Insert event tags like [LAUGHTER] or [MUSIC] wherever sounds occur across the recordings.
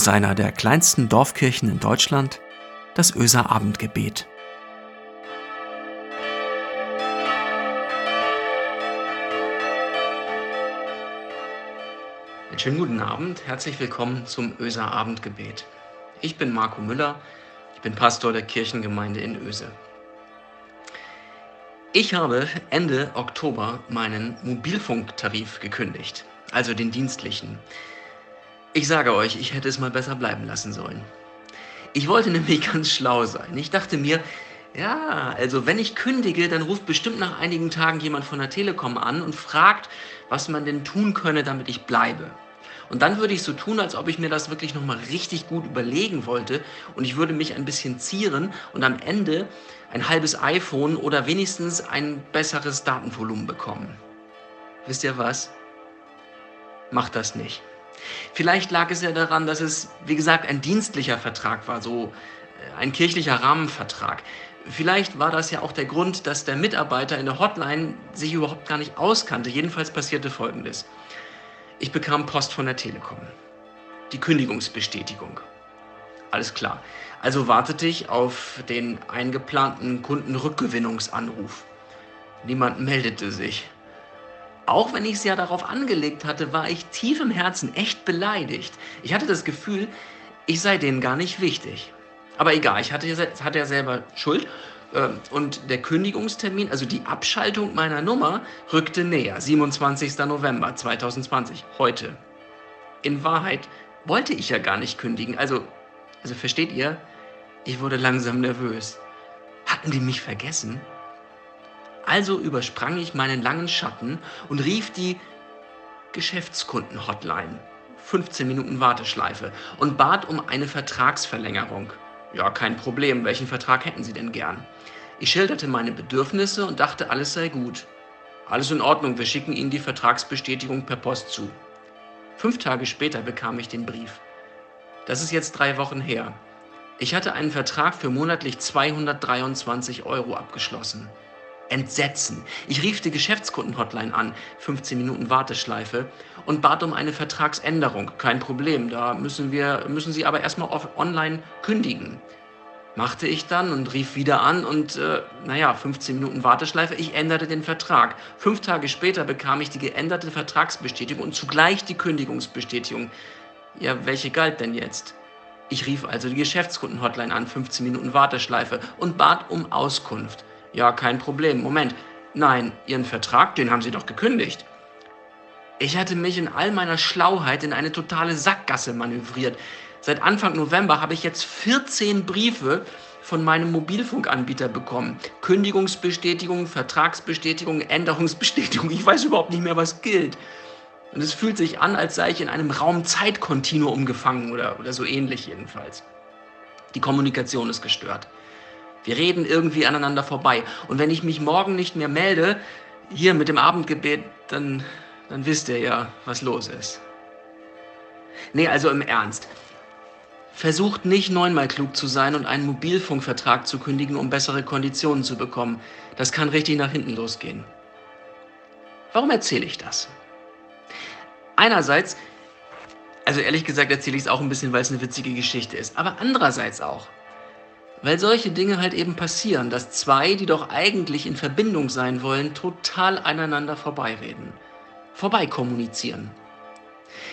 aus einer der kleinsten Dorfkirchen in Deutschland, das Öser Abendgebet. Einen schönen guten Abend, herzlich willkommen zum Öser Abendgebet. Ich bin Marco Müller, ich bin Pastor der Kirchengemeinde in Öse. Ich habe Ende Oktober meinen Mobilfunktarif gekündigt, also den dienstlichen. Ich sage euch, ich hätte es mal besser bleiben lassen sollen. Ich wollte [LAUGHS] nämlich ganz schlau sein. Ich dachte mir, ja, also wenn ich kündige, dann ruft bestimmt nach einigen Tagen jemand von der Telekom an und fragt, was man denn tun könne, damit ich bleibe. Und dann würde ich so tun, als ob ich mir das wirklich nochmal richtig gut überlegen wollte und ich würde mich ein bisschen zieren und am Ende ein halbes iPhone oder wenigstens ein besseres Datenvolumen bekommen. Wisst ihr was? Macht das nicht. Vielleicht lag es ja daran, dass es, wie gesagt, ein dienstlicher Vertrag war, so äh, ein kirchlicher Rahmenvertrag. Vielleicht war das ja auch der Grund, dass der Mitarbeiter in der Hotline sich überhaupt gar nicht auskannte. Jedenfalls passierte Folgendes. Ich bekam Post von der Telekom. Die Kündigungsbestätigung. Alles klar. Also wartete ich auf den eingeplanten Kundenrückgewinnungsanruf. Niemand meldete sich. Auch wenn ich es ja darauf angelegt hatte, war ich tief im Herzen echt beleidigt. Ich hatte das Gefühl, ich sei denen gar nicht wichtig. Aber egal, ich hatte, hatte ja selber Schuld ähm, und der Kündigungstermin, also die Abschaltung meiner Nummer, rückte näher. 27. November 2020, heute. In Wahrheit wollte ich ja gar nicht kündigen. Also, also versteht ihr? Ich wurde langsam nervös. Hatten die mich vergessen? Also übersprang ich meinen langen Schatten und rief die Geschäftskunden-Hotline. 15 Minuten Warteschleife und bat um eine Vertragsverlängerung. Ja, kein Problem. Welchen Vertrag hätten Sie denn gern? Ich schilderte meine Bedürfnisse und dachte, alles sei gut. Alles in Ordnung, wir schicken Ihnen die Vertragsbestätigung per Post zu. Fünf Tage später bekam ich den Brief. Das ist jetzt drei Wochen her. Ich hatte einen Vertrag für monatlich 223 Euro abgeschlossen. Entsetzen. Ich rief die Geschäftskundenhotline an, 15 Minuten Warteschleife, und bat um eine Vertragsänderung. Kein Problem, da müssen, wir, müssen Sie aber erstmal online kündigen. Machte ich dann und rief wieder an und äh, naja, 15 Minuten Warteschleife, ich änderte den Vertrag. Fünf Tage später bekam ich die geänderte Vertragsbestätigung und zugleich die Kündigungsbestätigung. Ja, welche galt denn jetzt? Ich rief also die Geschäftskundenhotline an, 15 Minuten Warteschleife, und bat um Auskunft. Ja, kein Problem. Moment. Nein, Ihren Vertrag, den haben Sie doch gekündigt. Ich hatte mich in all meiner Schlauheit in eine totale Sackgasse manövriert. Seit Anfang November habe ich jetzt 14 Briefe von meinem Mobilfunkanbieter bekommen. Kündigungsbestätigung, Vertragsbestätigung, Änderungsbestätigung. Ich weiß überhaupt nicht mehr, was gilt. Und es fühlt sich an, als sei ich in einem Raum-Zeit-Kontinuum gefangen oder, oder so ähnlich jedenfalls. Die Kommunikation ist gestört. Wir reden irgendwie aneinander vorbei. Und wenn ich mich morgen nicht mehr melde, hier mit dem Abendgebet, dann, dann wisst ihr ja, was los ist. Nee, also im Ernst. Versucht nicht neunmal klug zu sein und einen Mobilfunkvertrag zu kündigen, um bessere Konditionen zu bekommen. Das kann richtig nach hinten losgehen. Warum erzähle ich das? Einerseits, also ehrlich gesagt erzähle ich es auch ein bisschen, weil es eine witzige Geschichte ist, aber andererseits auch, weil solche Dinge halt eben passieren, dass zwei, die doch eigentlich in Verbindung sein wollen, total aneinander vorbeireden, vorbeikommunizieren.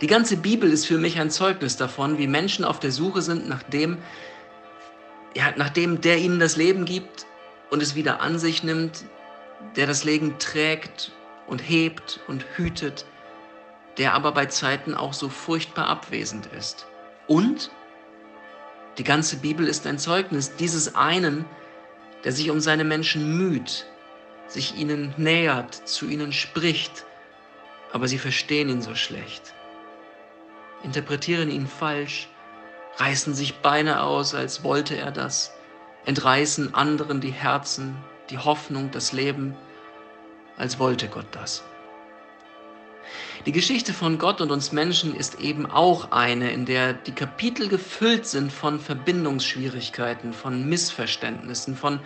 Die ganze Bibel ist für mich ein Zeugnis davon, wie Menschen auf der Suche sind nach dem, ja, nach dem, der ihnen das Leben gibt und es wieder an sich nimmt, der das Leben trägt und hebt und hütet, der aber bei Zeiten auch so furchtbar abwesend ist. Und die ganze Bibel ist ein Zeugnis dieses einen, der sich um seine Menschen müht, sich ihnen nähert, zu ihnen spricht, aber sie verstehen ihn so schlecht, interpretieren ihn falsch, reißen sich Beine aus, als wollte er das, entreißen anderen die Herzen, die Hoffnung, das Leben, als wollte Gott das. Die Geschichte von Gott und uns Menschen ist eben auch eine, in der die Kapitel gefüllt sind von Verbindungsschwierigkeiten, von Missverständnissen, von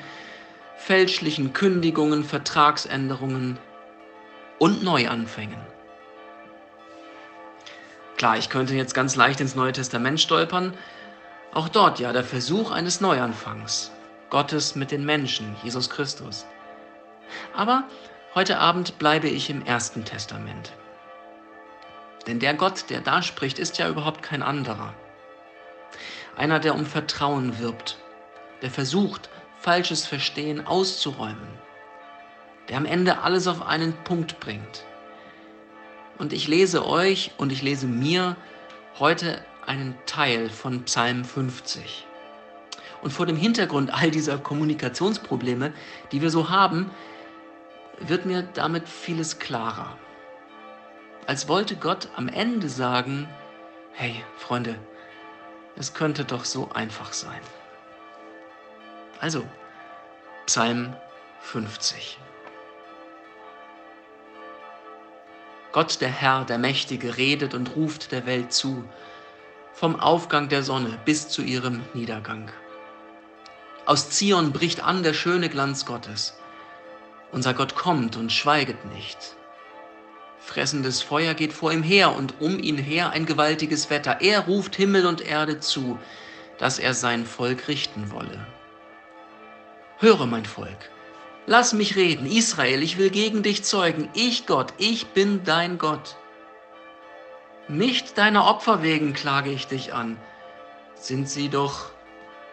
fälschlichen Kündigungen, Vertragsänderungen und Neuanfängen. Klar, ich könnte jetzt ganz leicht ins Neue Testament stolpern. Auch dort ja der Versuch eines Neuanfangs. Gottes mit den Menschen, Jesus Christus. Aber heute Abend bleibe ich im Ersten Testament. Denn der Gott, der da spricht, ist ja überhaupt kein anderer. Einer, der um Vertrauen wirbt, der versucht, falsches Verstehen auszuräumen, der am Ende alles auf einen Punkt bringt. Und ich lese euch und ich lese mir heute einen Teil von Psalm 50. Und vor dem Hintergrund all dieser Kommunikationsprobleme, die wir so haben, wird mir damit vieles klarer. Als wollte Gott am Ende sagen, hey Freunde, es könnte doch so einfach sein. Also, Psalm 50. Gott der Herr, der Mächtige, redet und ruft der Welt zu, vom Aufgang der Sonne bis zu ihrem Niedergang. Aus Zion bricht an der schöne Glanz Gottes. Unser Gott kommt und schweiget nicht. Fressendes Feuer geht vor ihm her und um ihn her ein gewaltiges Wetter. Er ruft Himmel und Erde zu, dass er sein Volk richten wolle. Höre, mein Volk, lass mich reden. Israel, ich will gegen dich zeugen. Ich Gott, ich bin dein Gott. Nicht deiner Opfer wegen klage ich dich an. Sind sie doch,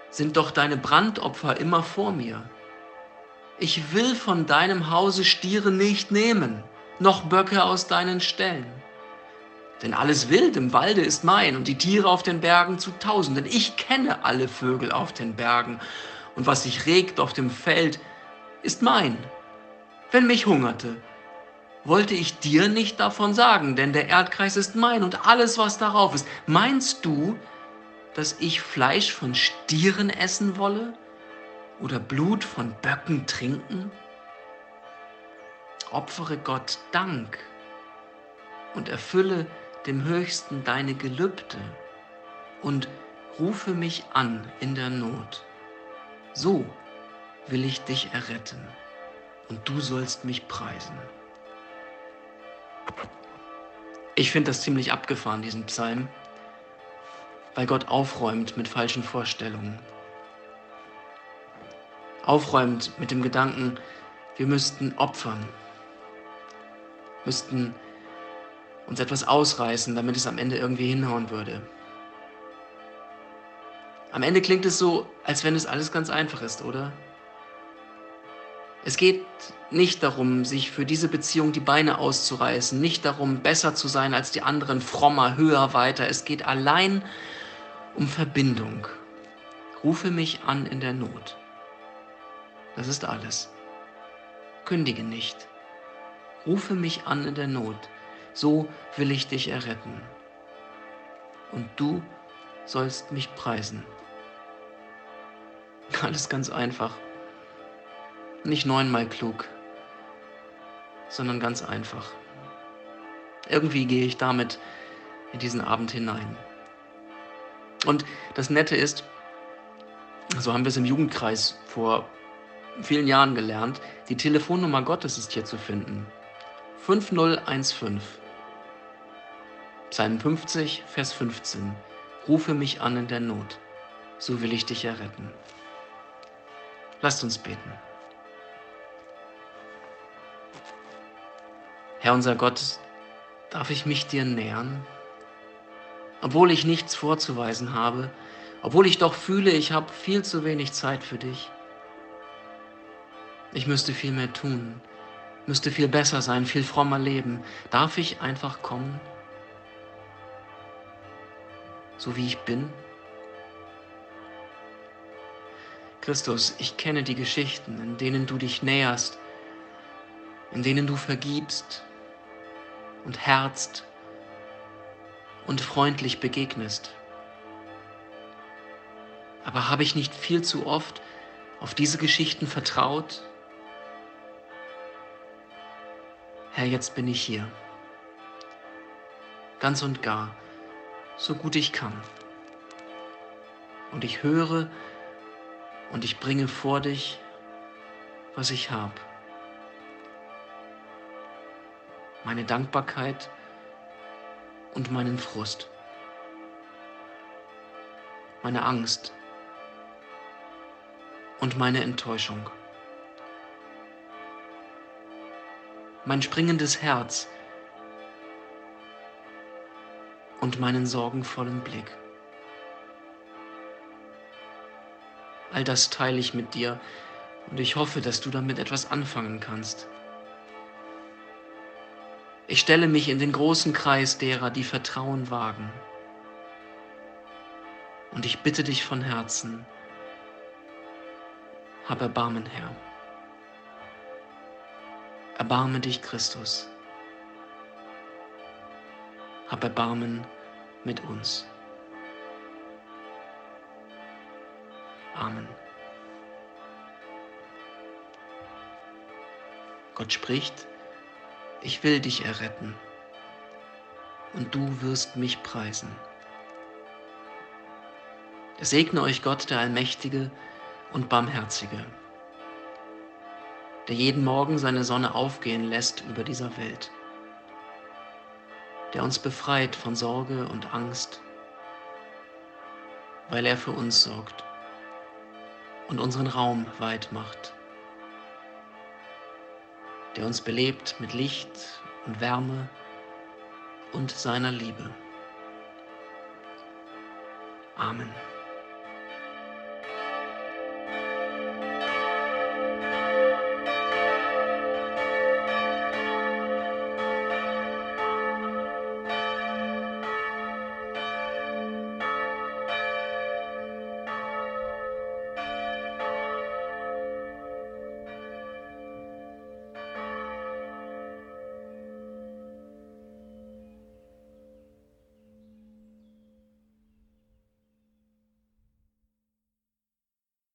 sind doch deine Brandopfer immer vor mir. Ich will von deinem Hause Stiere nicht nehmen noch Böcke aus deinen Ställen. Denn alles Wild im Walde ist mein und die Tiere auf den Bergen zu Tausenden. Ich kenne alle Vögel auf den Bergen und was sich regt auf dem Feld, ist mein. Wenn mich hungerte, wollte ich dir nicht davon sagen, denn der Erdkreis ist mein und alles, was darauf ist. Meinst du, dass ich Fleisch von Stieren essen wolle oder Blut von Böcken trinken? Opfere Gott Dank und erfülle dem Höchsten deine Gelübde und rufe mich an in der Not. So will ich dich erretten und du sollst mich preisen. Ich finde das ziemlich abgefahren, diesen Psalm, weil Gott aufräumt mit falschen Vorstellungen. Aufräumt mit dem Gedanken, wir müssten opfern, müssten uns etwas ausreißen, damit es am Ende irgendwie hinhauen würde. Am Ende klingt es so, als wenn es alles ganz einfach ist, oder? Es geht nicht darum, sich für diese Beziehung die Beine auszureißen, nicht darum, besser zu sein als die anderen, frommer, höher, weiter. Es geht allein um Verbindung. Rufe mich an in der Not. Das ist alles. Kündige nicht. Rufe mich an in der Not, so will ich dich erretten. Und du sollst mich preisen. [LAUGHS] Alles ganz einfach. Nicht neunmal klug, sondern ganz einfach. Irgendwie gehe ich damit in diesen Abend hinein. Und das Nette ist, so haben wir es im Jugendkreis vor vielen Jahren gelernt, die Telefonnummer Gottes ist hier zu finden. 5015. Psalm 50, Vers 15. Rufe mich an in der Not, so will ich dich erretten. Lasst uns beten. Herr unser Gott, darf ich mich dir nähern? Obwohl ich nichts vorzuweisen habe, obwohl ich doch fühle, ich habe viel zu wenig Zeit für dich. Ich müsste viel mehr tun, müsste viel besser sein, viel frommer leben. Darf ich einfach kommen, so wie ich bin? Christus, ich kenne die Geschichten, in denen du dich näherst, in denen du vergibst und herzt und freundlich begegnest. Aber habe ich nicht viel zu oft auf diese Geschichten vertraut Herr, jetzt bin ich hier. Ganz und gar, so gut ich kann. Und ich höre und ich bringe vor dich, was ich habe. Meine Dankbarkeit und meinen Frust, meine Angst und meine Enttäuschung, mein springendes Herz und meinen sorgenvollen Blick. All das teile ich mit dir und ich hoffe, dass du damit etwas anfangen kannst. Ich stelle mich in den großen Kreis derer, die Vertrauen wagen. Und ich bitte dich von Herzen, hab Erbarmen, Herr. Erbarme dich, Christus. Hab Erbarmen mit uns. Amen. Gott spricht, ich will dich erretten und du wirst mich preisen. Segne euch Gott, der Allmächtige und Barmherzige, der jeden Morgen seine Sonne aufgehen lässt über dieser Welt, der uns befreit von Sorge und Angst, weil er für uns sorgt und unseren Raum weit macht der uns belebt mit Licht und Wärme und seiner Liebe. Amen.